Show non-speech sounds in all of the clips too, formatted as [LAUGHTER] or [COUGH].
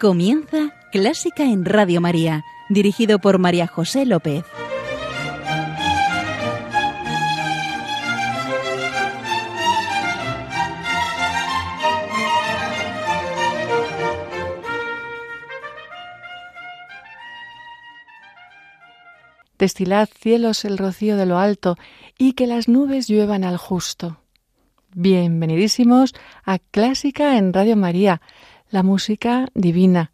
Comienza Clásica en Radio María, dirigido por María José López. Destilad cielos el rocío de lo alto y que las nubes lluevan al justo. Bienvenidísimos a Clásica en Radio María, la música divina.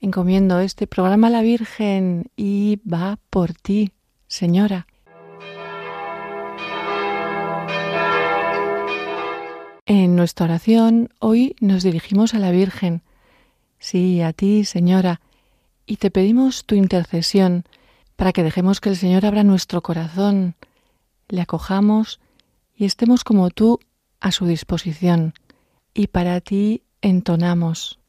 Encomiendo este programa a la Virgen y va por ti, Señora. En nuestra oración hoy nos dirigimos a la Virgen, sí, a ti, Señora, y te pedimos tu intercesión para que dejemos que el Señor abra nuestro corazón, le acojamos y estemos como tú a su disposición. Y para ti entonamos.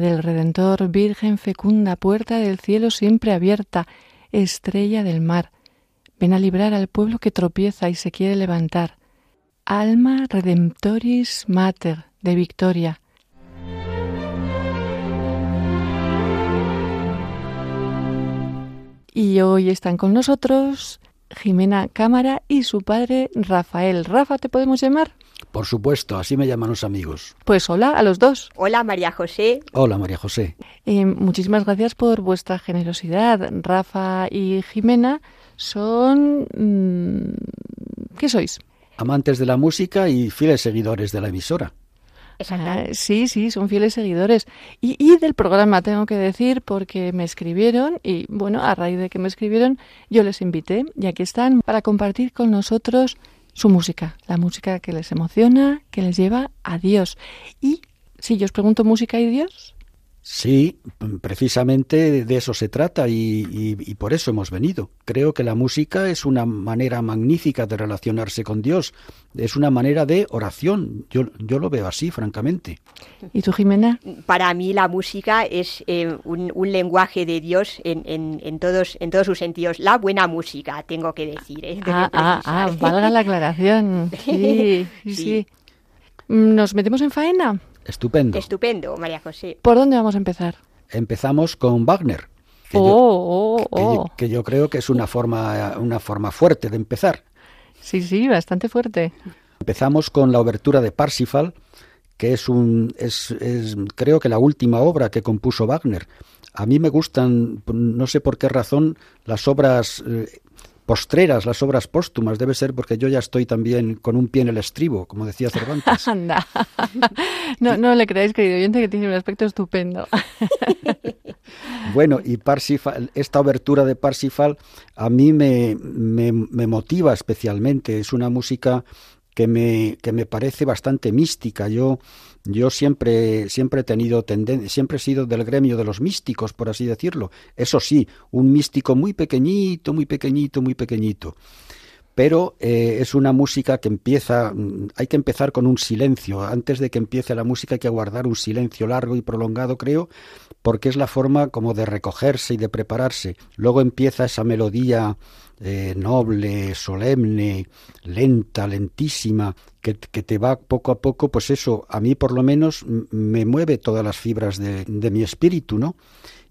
Del Redentor, Virgen fecunda, puerta del cielo siempre abierta, estrella del mar, ven a librar al pueblo que tropieza y se quiere levantar. Alma Redemptoris Mater de Victoria. Y hoy están con nosotros Jimena Cámara y su padre Rafael. Rafa, ¿te podemos llamar? Por supuesto, así me llaman los amigos. Pues hola a los dos. Hola María José. Hola María José. Eh, muchísimas gracias por vuestra generosidad. Rafa y Jimena son... Mm, ¿Qué sois? Amantes de la música y fieles seguidores de la emisora. Ah, sí, sí, son fieles seguidores. Y, y, del programa, tengo que decir, porque me escribieron y, bueno, a raíz de que me escribieron, yo les invité y aquí están para compartir con nosotros su música, la música que les emociona, que les lleva a Dios. Y si yo os pregunto música y Dios, Sí, precisamente de eso se trata y, por eso hemos venido. Creo que la música es una manera magnífica de relacionarse con Dios, es una manera de oración. Yo, yo lo veo así, francamente. ¿Y tú, Jimena? Para mí la música es eh, un, lenguaje de Dios en, en, todos, en todos sus sentidos. La buena música, tengo que decir. ¿eh? Ah, ah, ah, valga la aclaración. [LAUGHS] sí. sí. ¿Nos metemos en faena? Estupendo. Estupendo, María José. ¿Por dónde vamos a empezar? Empezamos con Wagner. Que, yo, oh, oh, oh. que, yo, creo que es una forma, una forma fuerte de empezar. Sí, sí, bastante fuerte. Empezamos con la obertura de Parsifal, que es un, es, creo que la última obra que compuso Wagner. A mí me gustan, no sé por qué razón, las obras eh, postreras, las obras póstumas. Debe ser porque yo ya estoy también con un pie en el estribo, como decía Cervantes. [LAUGHS] Anda. No, no le creáis, querido oyente, que tiene un aspecto estupendo. [LAUGHS] Bueno, y Parsifal, esta obertura de Parsifal a mí me, me, me motiva especialmente. Es una música que me, que me parece bastante mística. Yo yo siempre, siempre he tenido tendencia, siempre he sido del gremio de los místicos, por así decirlo. Eso sí, un místico muy pequeñito, muy pequeñito, muy pequeñito. Pero eh, es una música que empieza, mm, hay que empezar con un silencio. Antes de que empiece la música hay que guardar un silencio largo y prolongado, creo, porque es la forma como de recogerse y de prepararse. Luego empieza esa melodía eh, noble, solemne, lenta, lentísima, que, te va poco a poco, pues eso, a mí por lo menos me mueve todas las fibras de, mi espíritu, ¿no?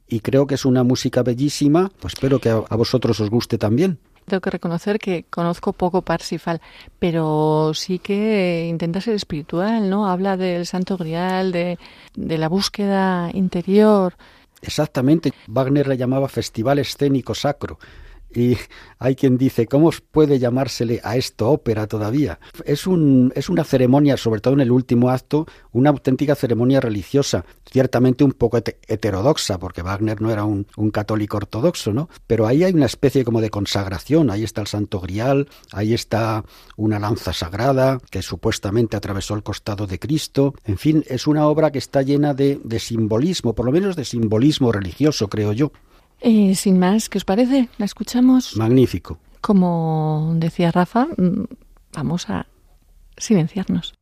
Y creo que es una música bellísima, pues espero que a, vosotros os guste también. Tengo que reconocer que conozco poco Parsifal, pero sí que intenta ser espiritual, ¿no? Habla del Santo Grial, de, de la búsqueda interior. Exactamente. Wagner le llamaba festival escénico sacro y hay quien dice, ¿cómo puede llamársele a esto ópera todavía? Es, un, es una ceremonia, sobre todo en el último acto, una auténtica ceremonia religiosa, ciertamente un poco heterodoxa, porque Wagner no era un, católico ortodoxo, ¿no? Pero ahí hay una especie como de consagración, ahí está el Santo Grial, ahí está una lanza sagrada que supuestamente atravesó el costado de Cristo, en fin, es una obra que está llena de simbolismo, por lo menos de simbolismo religioso, creo yo. Eh, sin más, ¿qué os parece? ¿La escuchamos? Magnífico. Como decía Rafa, mm, vamos a silenciarnos.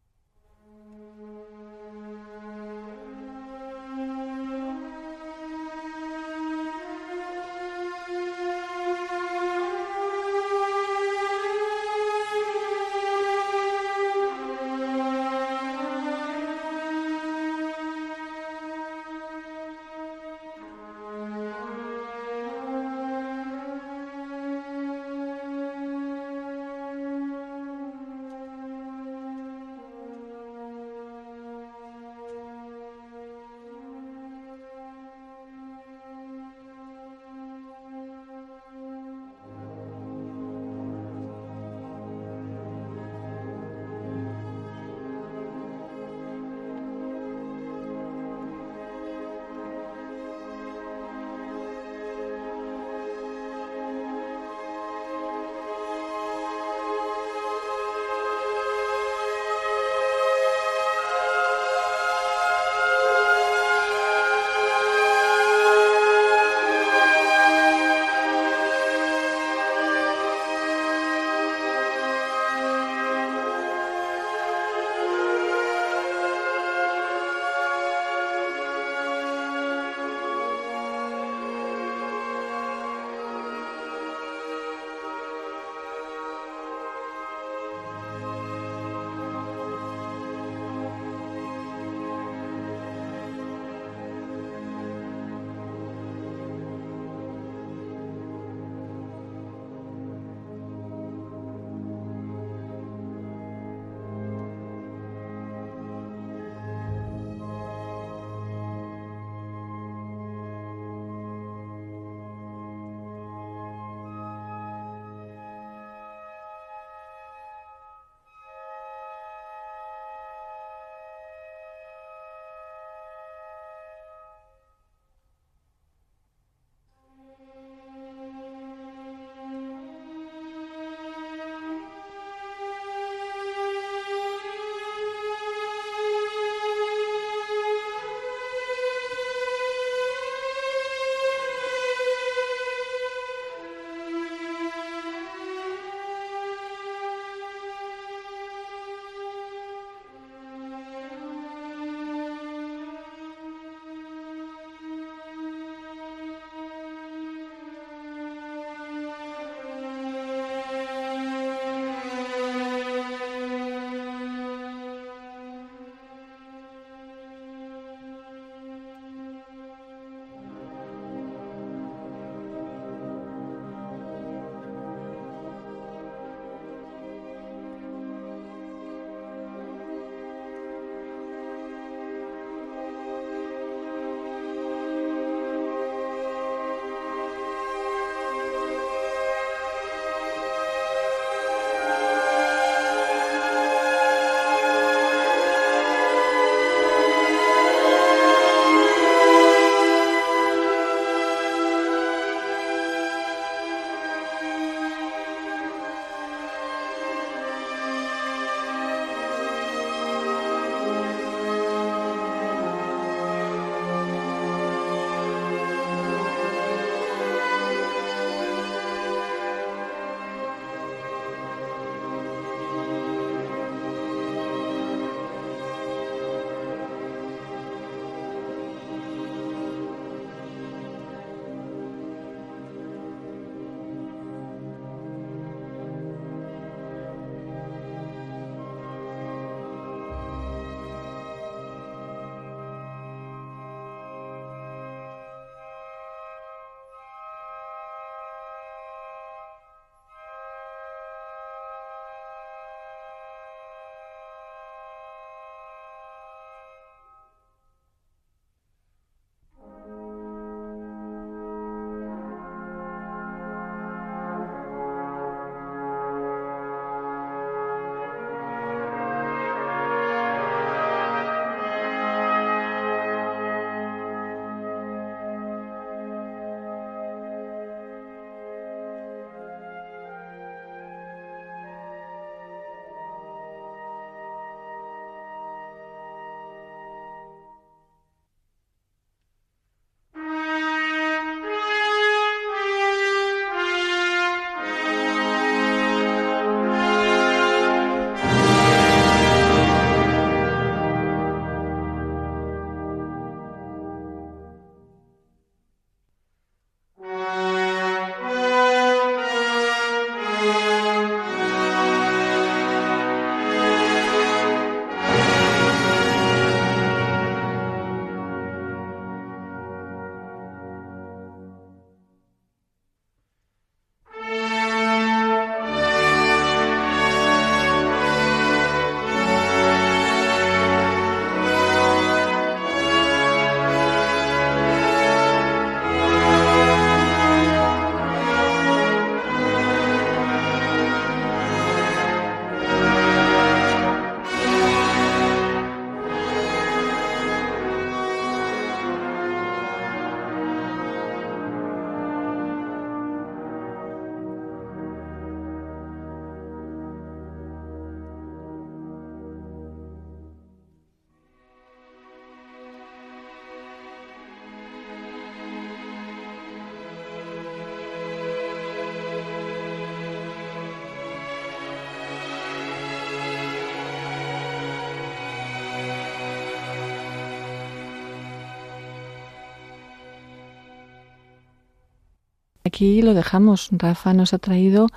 Aquí lo dejamos. Rafa nos ha traído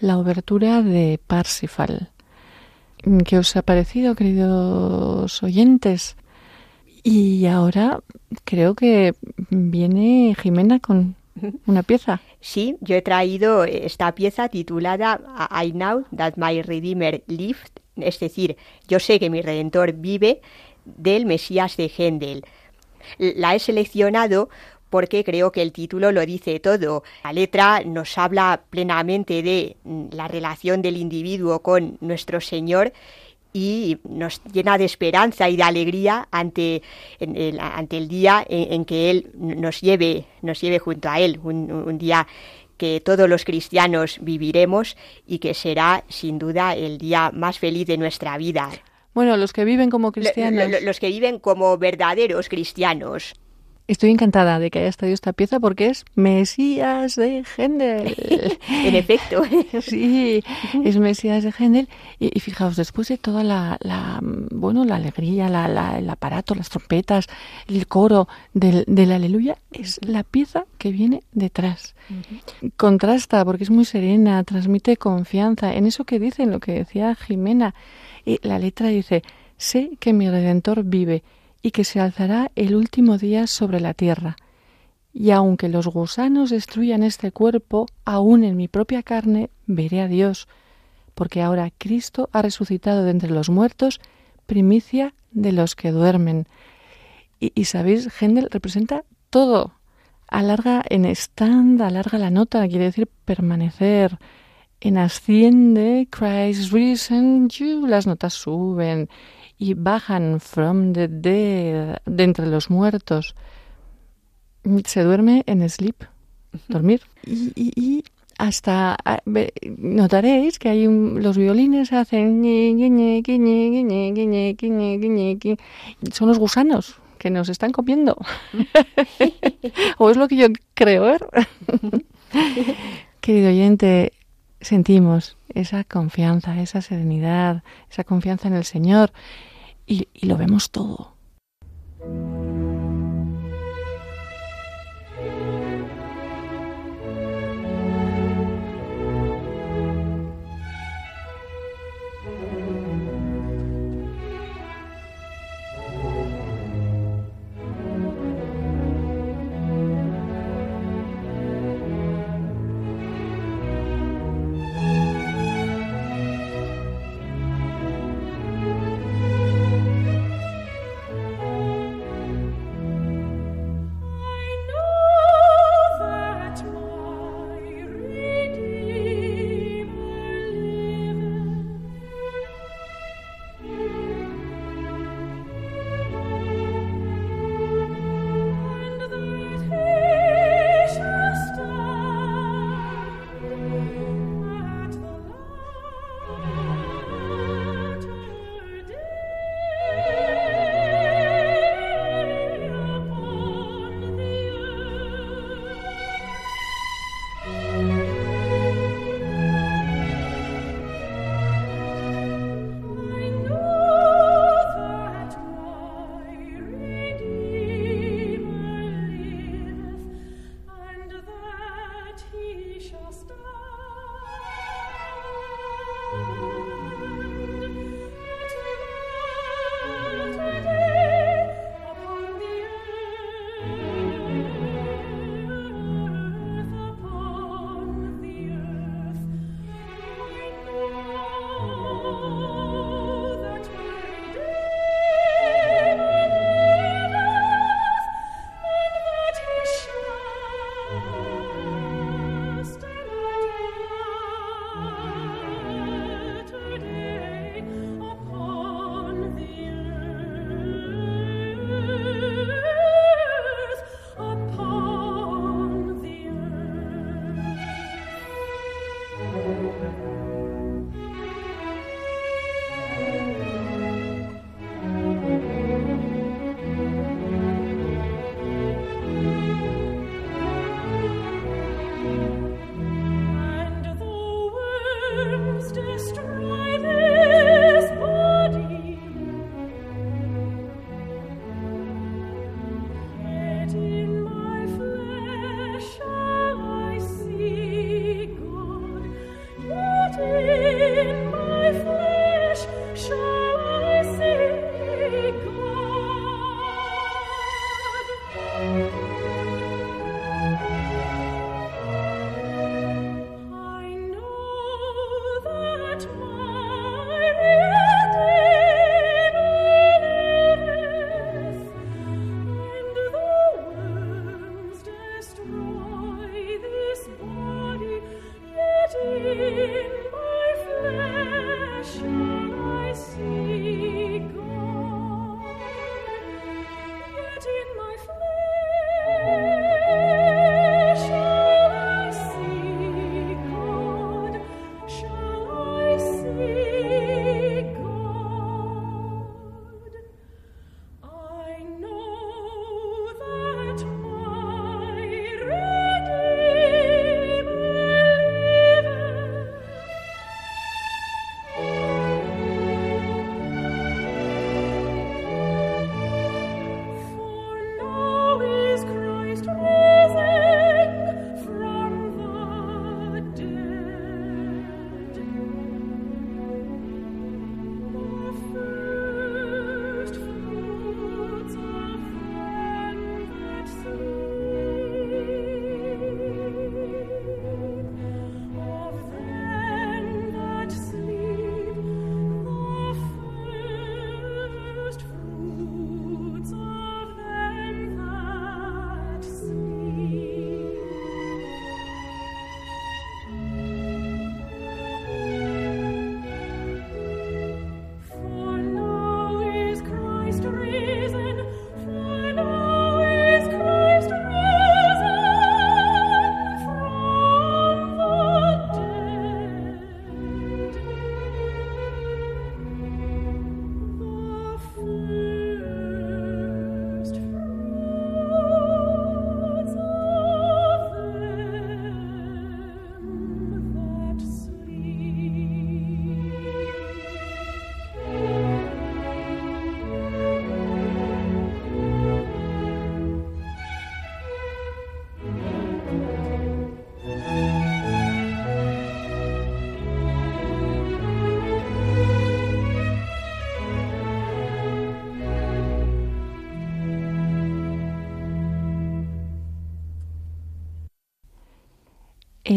la obertura de Parsifal. ¿Qué os ha parecido, queridos oyentes? Y ahora creo que viene Jimena con una pieza. [LAUGHS] Sí, yo he traído esta pieza titulada I Know That My Redeemer Lived, es decir, yo sé que mi Redentor vive, del Mesías de Händel. La he seleccionado porque creo que el título lo dice todo. La letra nos habla plenamente de la relación del individuo con nuestro Señor y nos llena de esperanza y de alegría ante, el, ante el día en, que Él nos lleve, nos lleve junto a Él, un, día que todos los cristianos viviremos y que será sin duda el día más feliz de nuestra vida. Bueno, los que viven como cristianos. los que viven como verdaderos cristianos. Estoy encantada de que hayas traído esta pieza porque es Mesías de Händel. [LAUGHS] en efecto. [LAUGHS] sí, es Mesías de Händel. Y, fijaos, después de toda la, bueno, la alegría, la, el aparato, las trompetas, el coro del, del, aleluya, es la pieza que viene detrás. Contrasta porque es muy serena, transmite confianza en eso que dice, en lo que decía Jimena. Y la letra dice, sé que mi redentor vive y que se alzará el último día sobre la tierra. Y aunque los gusanos destruyan este cuerpo, aún en mi propia carne veré a Dios, porque ahora Cristo ha resucitado de entre los muertos, primicia de los que duermen. Y, sabéis, Händel representa todo. Alarga en stand, alarga la nota, quiere decir permanecer. En asciende, Christ risen, las notas suben y bajan from the dead, de entre los muertos. Se duerme en sleep, dormir. Y, hasta notaréis que hay los violines hacen son los gusanos que nos están comiendo. [LAUGHS] o es lo que yo creo ver. Querido oyente, sentimos esa confianza, esa serenidad, esa confianza en el Señor y, y lo vemos todo.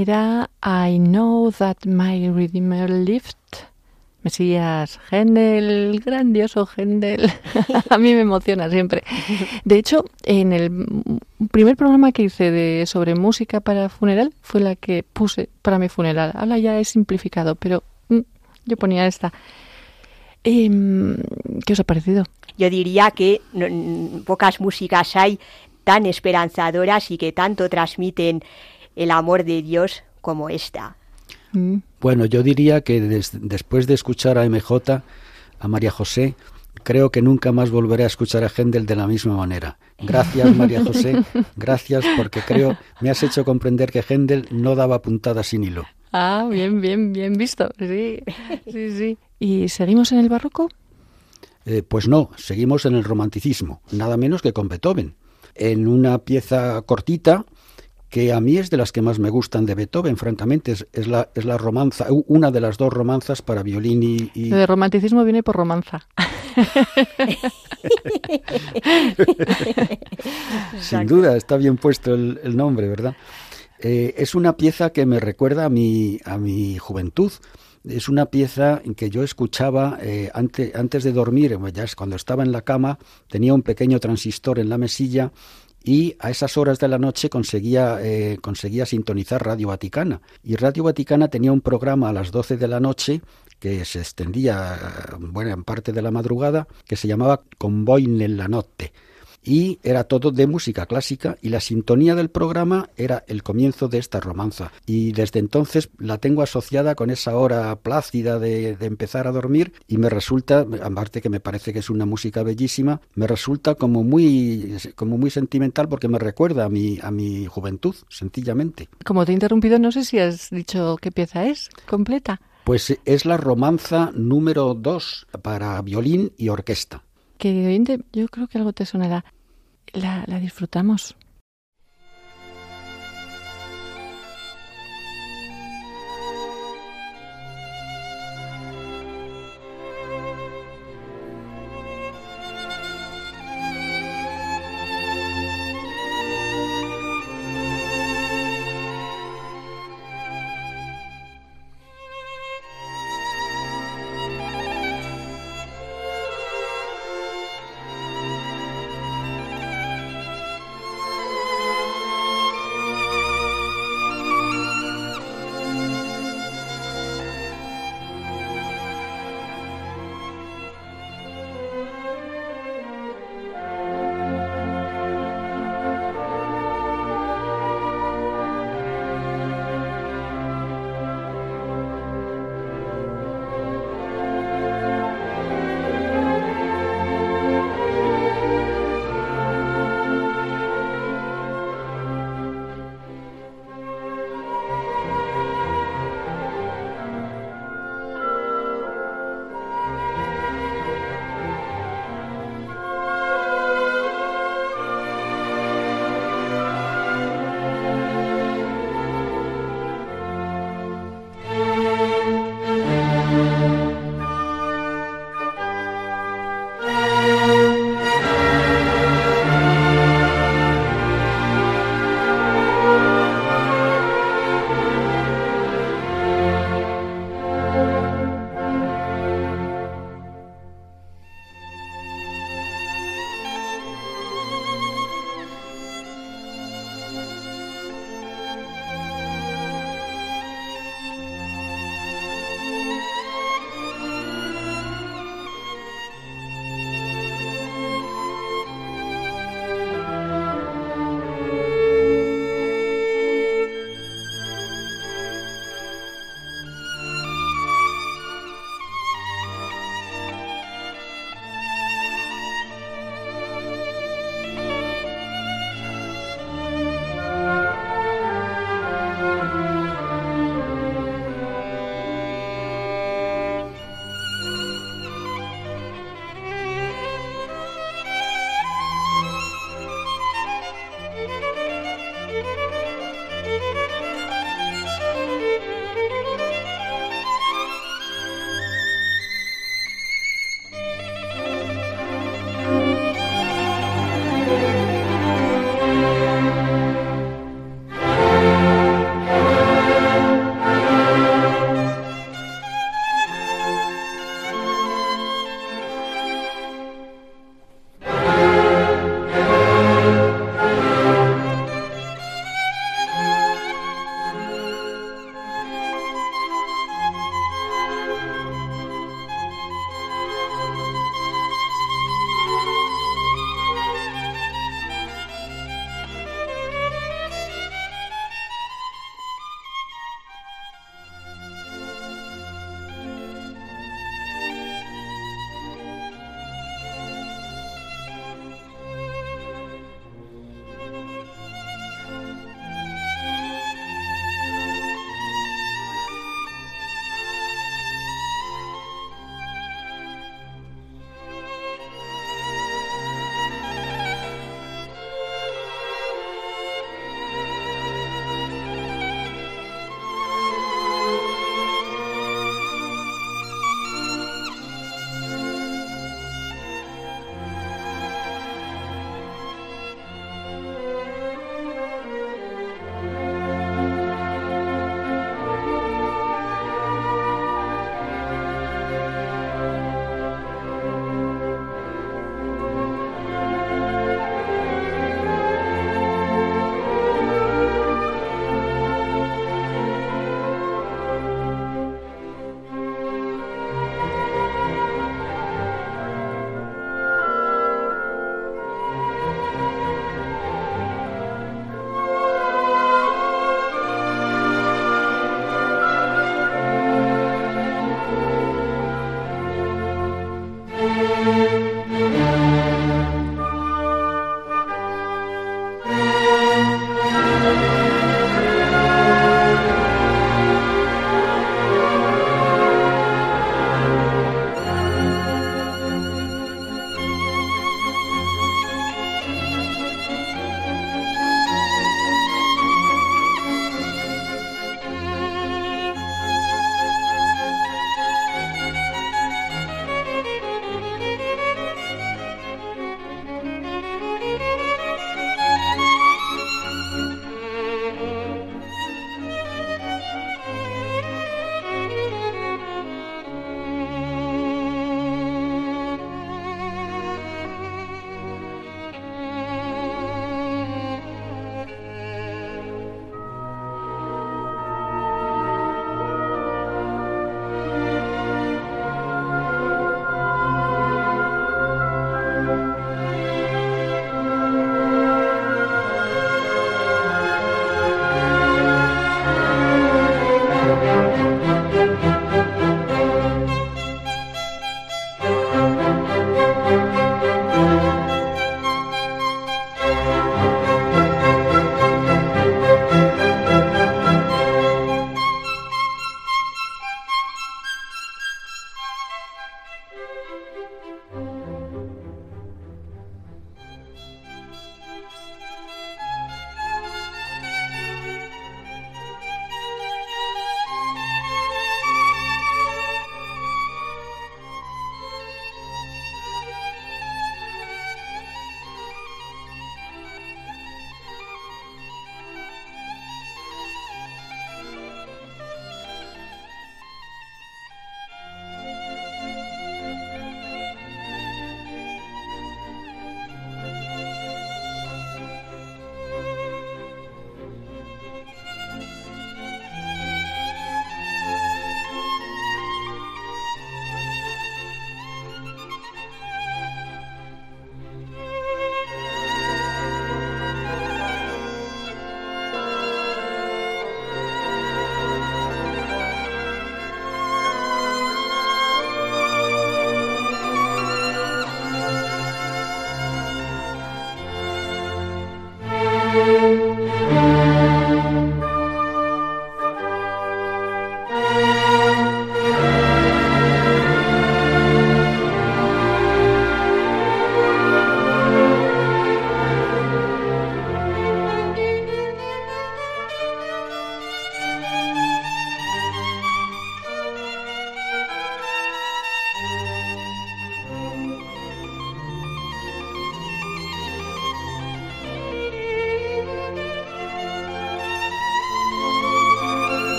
Era I Know That My Redeemer Lived. Mesías, Händel, grandioso Händel. [LAUGHS] a mí me emociona siempre. De hecho, en el primer programa que hice de sobre música para funeral fue la que puse para mi funeral. Ahora ya es simplificado, pero mm, yo ponía esta. Em, ¿Qué os ha parecido? Yo diría que pocas músicas hay tan esperanzadoras y que tanto transmiten el amor de Dios como esta. Mm. Bueno, yo diría que después de escuchar a MJ, a María José, creo que nunca más volveré a escuchar a Händel de la misma manera. Gracias, María José, [LAUGHS] gracias porque creo me has hecho comprender que Händel no daba puntadas sin hilo. Ah, bien, bien, bien visto. Sí, sí, sí. ¿Y seguimos en el barroco? Eh, pues no, seguimos en el romanticismo, nada menos que con Beethoven. En una pieza cortita, que a mí es de las que más me gustan de Beethoven, francamente, es, la, es la romanza, una de las dos romanzas para violín y... y... De romanticismo viene por romanza. [LAUGHS] Sin duda, está bien puesto el, nombre, ¿verdad? Eh, es una pieza que me recuerda a mi, a mi juventud. Es una pieza que yo escuchaba eh, antes, antes de dormir, ya cuando estaba en la cama, tenía un pequeño transistor en la mesilla y a esas horas de la noche conseguía, eh, conseguía sintonizar Radio Vaticana. Y Radio Vaticana tenía un programa a las 12 de la noche que se extendía bueno, en parte de la madrugada, que se llamaba Convoy en la Notte y era todo de música clásica y la sintonía del programa era el comienzo de esta romanza y desde entonces la tengo asociada con esa hora plácida de, empezar a dormir y me resulta, aparte que me parece que es una música bellísima, me resulta como muy, como muy sentimental porque me recuerda a mi, a mi juventud, sencillamente. Como te he interrumpido, no sé si has dicho qué pieza es completa. Pues es la romanza número dos para violín y orquesta oyente, yo creo que algo te sonará. La, la disfrutamos.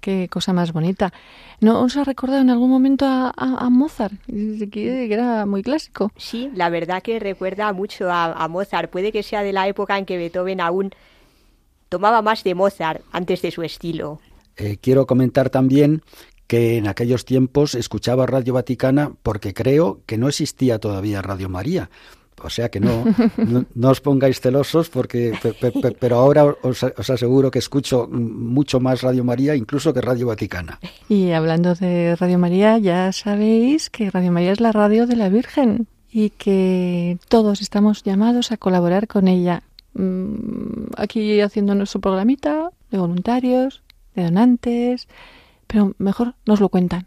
Qué cosa más bonita. ¿No os ha recordado en algún momento a, Mozart, que era muy clásico? Sí, la verdad que recuerda mucho a, Mozart. Puede que sea de la época en que Beethoven aún tomaba más de Mozart antes de su estilo. Eh, quiero comentar también que en aquellos tiempos escuchaba Radio Vaticana porque creo que no existía todavía Radio María. O sea que no, no, os pongáis celosos porque, pero ahora os, aseguro que escucho mucho más Radio María incluso que Radio Vaticana. Y hablando de Radio María, ya sabéis que Radio María es la radio de la Virgen y que todos estamos llamados a colaborar con ella. Mm, aquí haciendo nuestro programita de voluntarios, de donantes, pero mejor nos lo cuentan.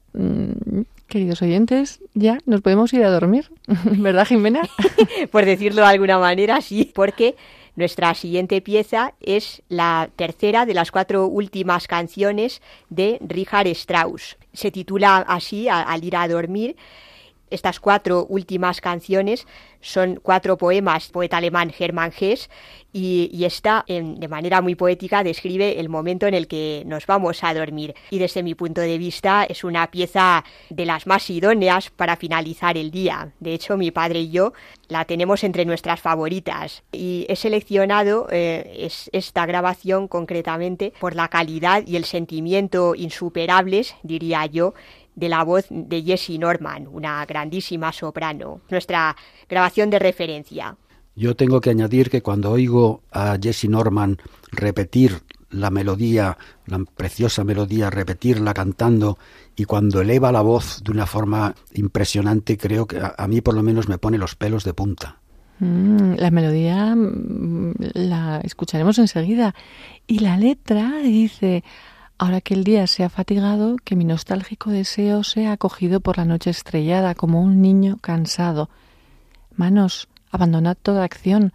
queridos oyentes, ya nos podemos ir a dormir, [LAUGHS] ¿verdad, Jimena? [LAUGHS] Por decirlo de alguna manera, sí, porque nuestra siguiente pieza es la tercera de las cuatro últimas canciones de Richard Strauss. Se titula así, Al ir a dormir. Estas cuatro últimas canciones son cuatro poemas poeta alemán Hermann Hesse y, y esta de manera muy poética describe el momento en el que nos vamos a dormir y desde mi punto de vista es una pieza de las más idóneas para finalizar el día. De hecho mi padre y yo la tenemos entre nuestras favoritas y he seleccionado eh, esta grabación concretamente por la calidad y el sentimiento insuperables, diría yo, de la voz de Jessie Norman, una grandísima soprano, nuestra grabación de referencia. Yo tengo que añadir que cuando oigo a Jessie Norman repetir la melodía, la preciosa melodía, repetirla cantando y cuando eleva la voz de una forma impresionante, creo que a, mí por lo menos me pone los pelos de punta. Mm, la melodía mm, la escucharemos enseguida. Y la letra dice, Ahora que el día se ha fatigado, que mi nostálgico deseo sea acogido por la noche estrellada como un niño cansado. Manos, abandonad toda acción.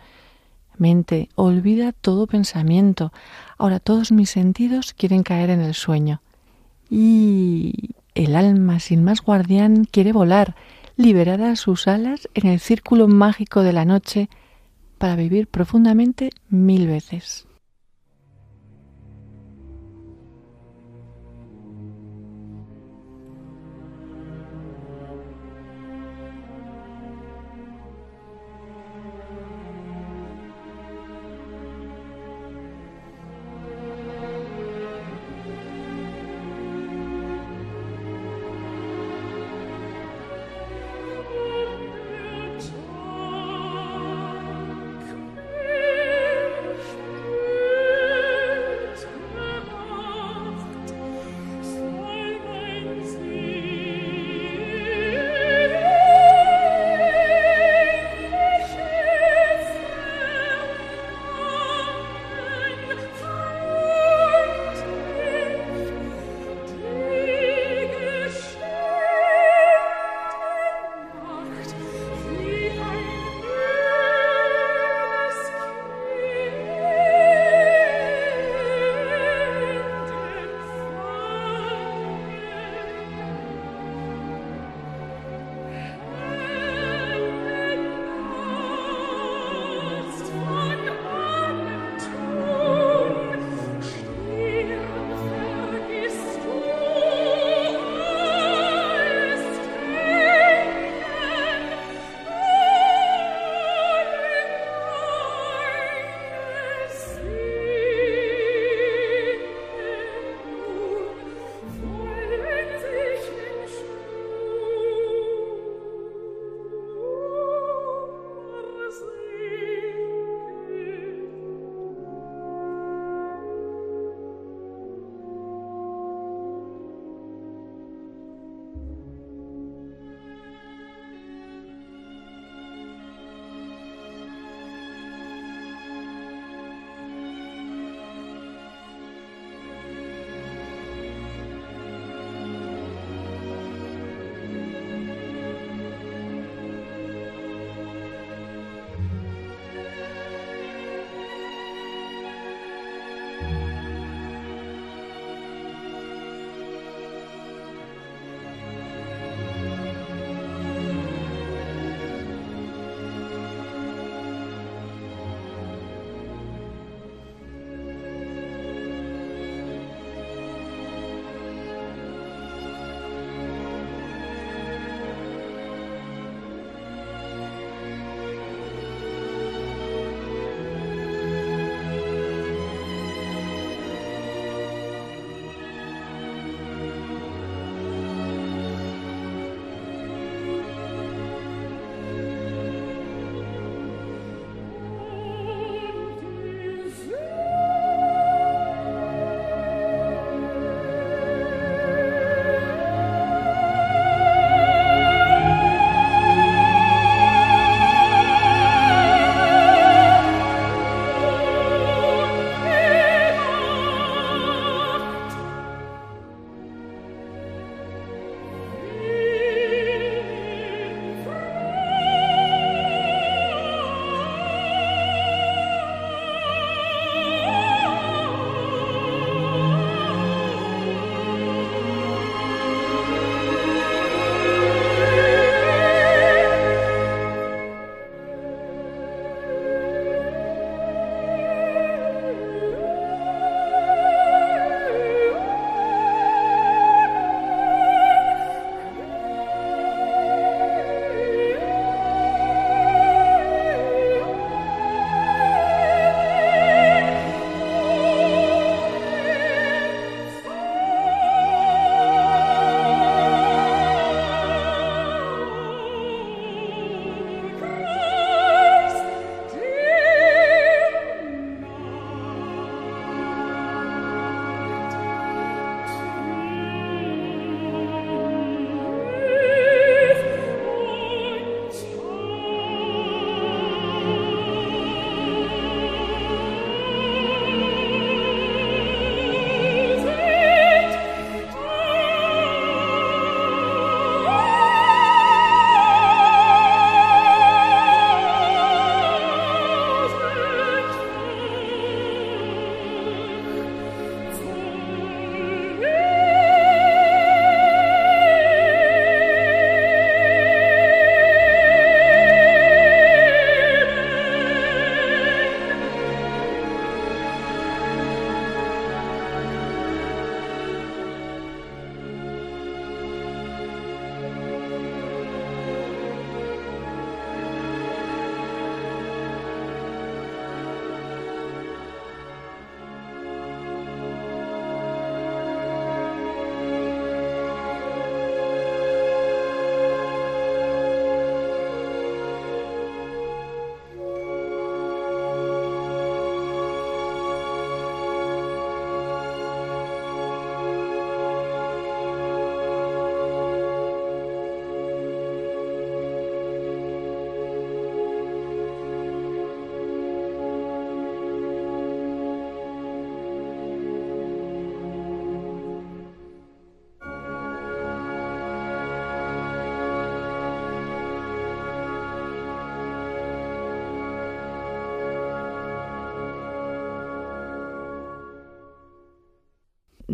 Mente, olvida todo pensamiento. Ahora todos mis sentidos quieren caer en el sueño. Y el alma sin más guardián quiere volar, liberada sus alas en el círculo mágico de la noche, para vivir profundamente mil veces.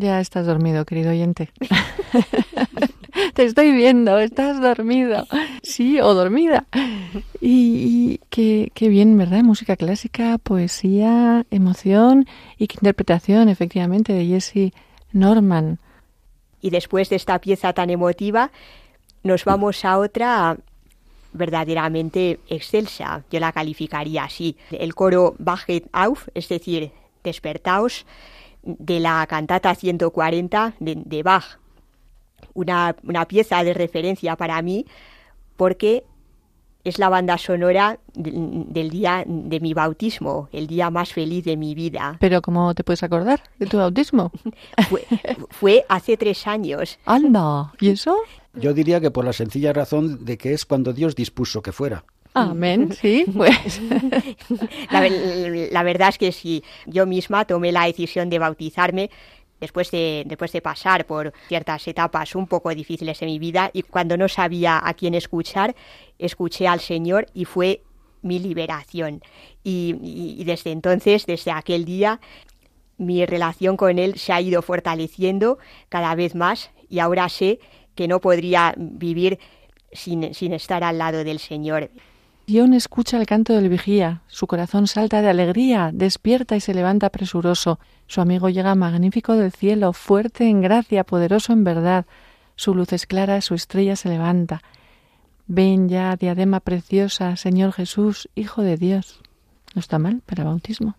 Ya estás dormido, querido oyente. [LAUGHS] Te estoy viendo, estás dormido. Sí, o dormida. Y, qué, qué, bien, ¿verdad? Música clásica, poesía, emoción y qué interpretación, efectivamente, de Jesse Norman. Y después de esta pieza tan emotiva, nos vamos a otra verdaderamente excelsa. Yo la calificaría así. El coro Bachet auf, es decir, despertaos, de la cantata 140 de, Bach. Una, una, pieza de referencia para mí porque es la banda sonora del día de mi bautismo, el día más feliz de mi vida. Pero ¿cómo te puedes acordar de tu bautismo? [LAUGHS] fue, fue hace tres años. Anda, ¿y eso? Yo diría que por la sencilla razón de que es cuando Dios dispuso que fuera. Amén, [LAUGHS] sí, pues. [LAUGHS] La, verdad es que si yo misma tomé la decisión de bautizarme después de, después de pasar por ciertas etapas un poco difíciles en mi vida y cuando no sabía a quién escuchar, escuché al Señor y fue mi liberación. y desde entonces, desde aquel día, mi relación con Él se ha ido fortaleciendo cada vez más y ahora sé que no podría vivir sin, sin estar al lado del Señor. Escucha el canto del vigía, su corazón salta de alegría, despierta y se levanta presuroso. Su amigo llega magnífico del cielo, fuerte en gracia, poderoso en verdad. Su luz es clara, su estrella se levanta. Ven ya, diadema preciosa, Señor Jesús, Hijo de Dios. No está mal para bautismo.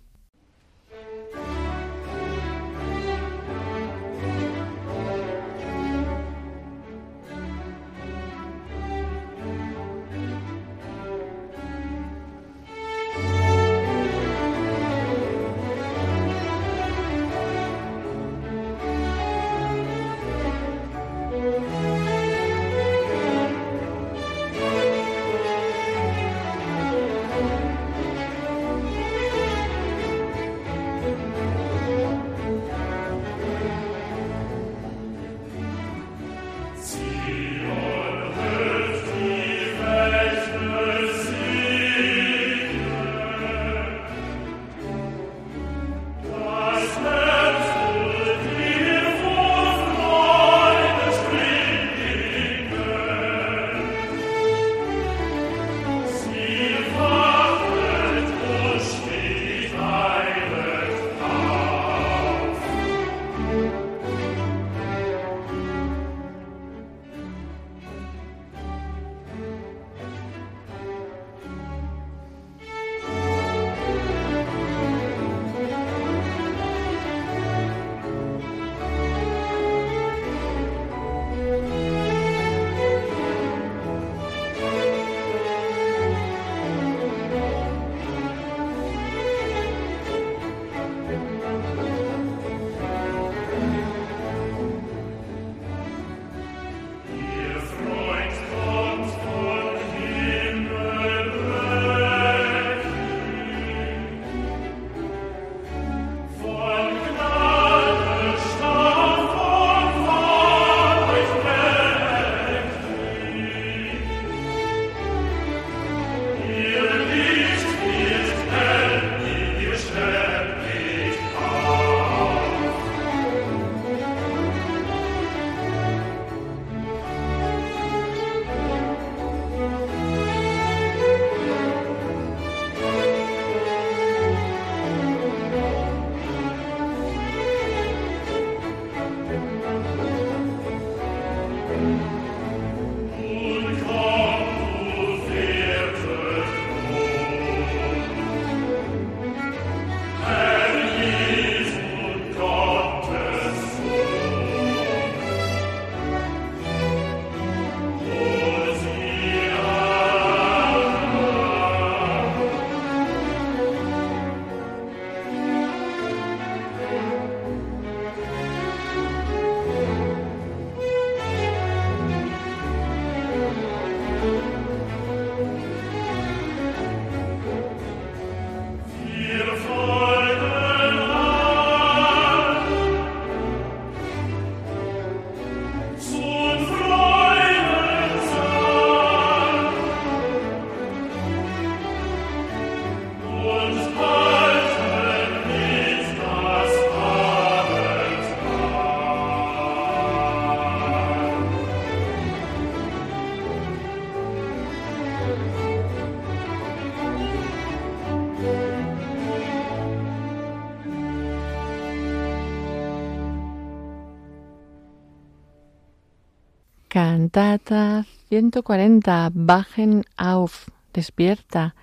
Cantata 140, Bajen auf, despierta.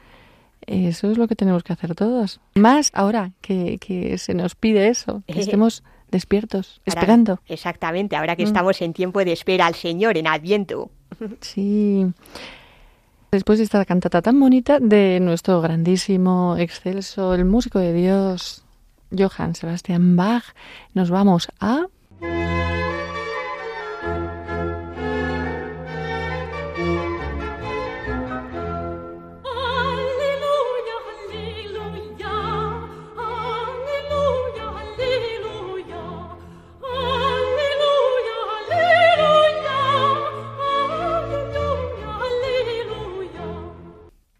Eso es lo que tenemos que hacer todos. Más ahora que, que se nos pide eso, que estemos despiertos, esperando. Exactamente, ahora que mm. estamos en tiempo de espera al Señor, en Adviento. [LAUGHS] Sí. Después de esta cantata tan bonita de nuestro grandísimo, excelso, el músico de Dios, Johann Sebastian Bach, nos vamos a...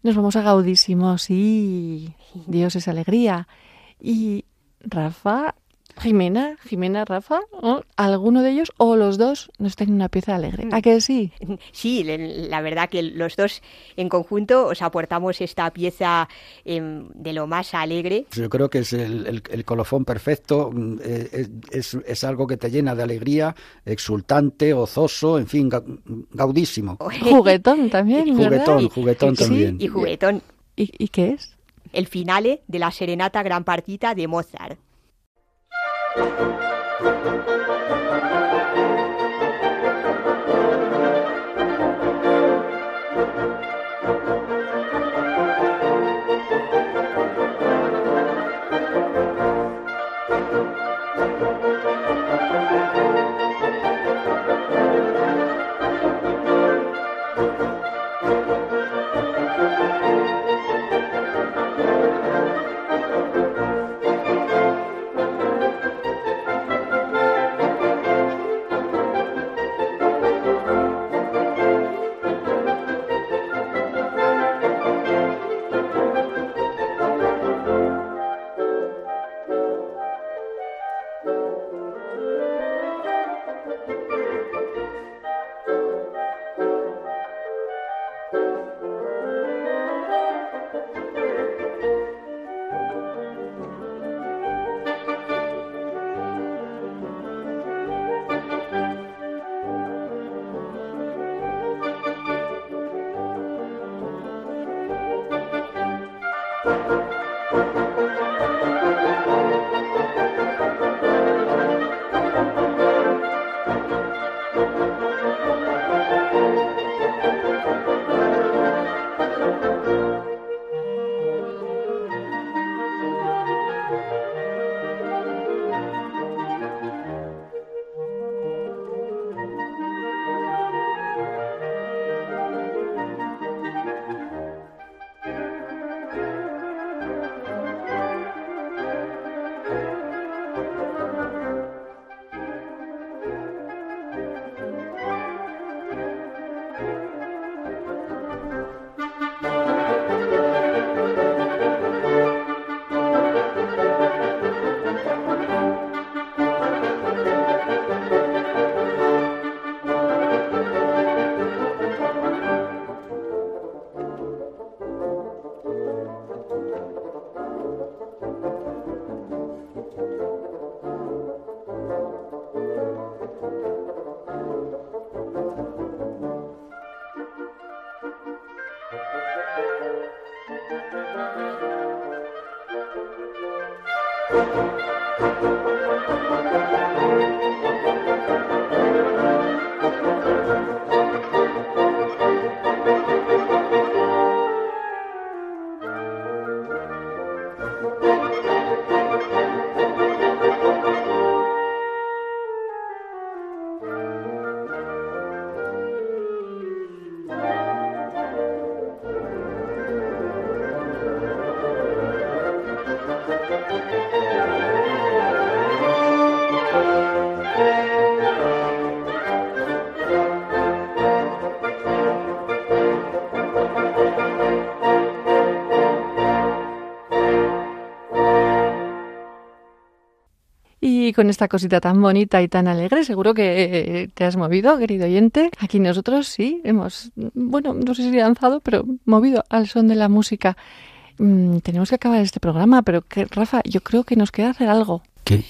Nos vamos a Gaudísimo, sí. Dios es alegría. Y Rafa, Jimena, Jimena, Rafa, alguno de ellos o los dos nos tienen una pieza alegre. ¿A que sí? [LAUGHS] Sí, la verdad que los dos en conjunto os aportamos esta pieza em, de lo más alegre. Yo creo que es el, colofón perfecto, mm, eh, es, algo que te llena de alegría, exultante, gozoso, en fin, gaudísimo. Juguetón también, Juguetón, juguetón también. y juguetón. ¿Y qué es? el finale de la Serenata Gran Partita de Mozart. Música con esta cosita tan bonita y tan alegre, seguro que eh, te has movido, querido oyente. Aquí nosotros sí hemos, bueno, no sé si lanzado, pero movido al son de la música. Mm, tenemos que acabar este programa, pero que, Rafa, yo creo que nos queda hacer algo. ¿Qué?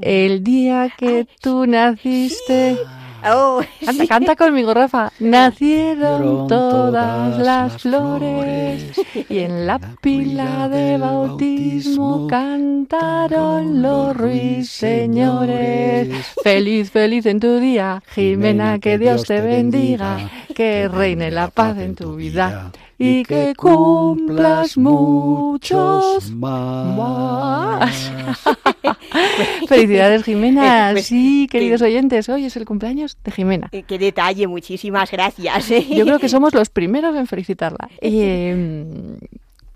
El día que tú naciste. Oh, [LAUGHS] Canta, canta conmigo, Rafa. Nacieron todas las flores y en la pila de bautismo cantaron los ruiseñores. Feliz, feliz en tu día, Jimena, que Dios te bendiga, que reine la paz en tu vida y que cumplas muchos más. [LAUGHS] Felicidades, Jimena. Pues, Sí, que- queridos oyentes, hoy es el cumpleaños de Jimena. eh, qué detalle, muchísimas gracias. Yo creo que somos los primeros en felicitarla. [LAUGHS] Eh,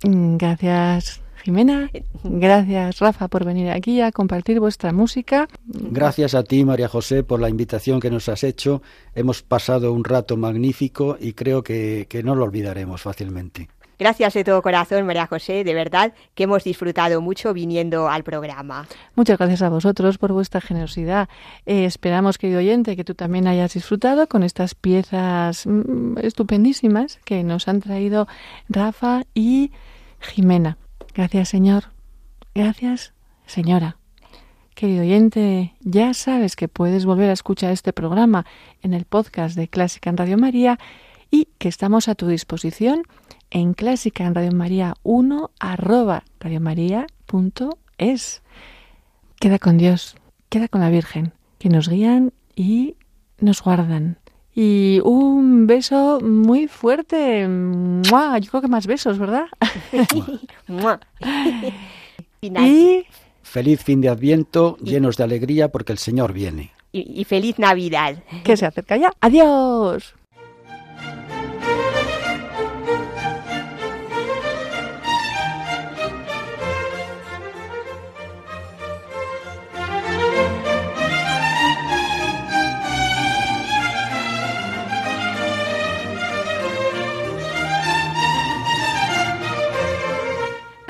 mm, gracias, Jimena. Gracias, Rafa, por venir aquí a compartir vuestra música. Gracias a ti, María José, por la invitación que nos has hecho. Hemos pasado un rato magnífico y creo que, que no lo olvidaremos fácilmente. Gracias de todo corazón, María José, de verdad que hemos disfrutado mucho viniendo al programa. Muchas gracias a vosotros por vuestra generosidad. Eh, esperamos, querido oyente, que tú también hayas disfrutado con estas piezas mm, estupendísimas que nos han traído Rafa y Jimena. Gracias, Señor. Gracias, señora. Querido oyente, ya sabes que puedes volver a escuchar este programa en el podcast de Clásica en Radio María y que estamos a tu disposición en Clásica en Radio María 1 arroba radiomaria.es. Queda con Dios, queda con la Virgen, que nos guían y nos guardan. Y un beso muy fuerte. ¡Mua! Yo creo que más besos, ¿verdad? [LAUGHS] Mua. Final. Y Feliz fin de Adviento, llenos de alegría porque el Señor viene. y, y feliz Navidad. que se acerca ya. ¡Adiós!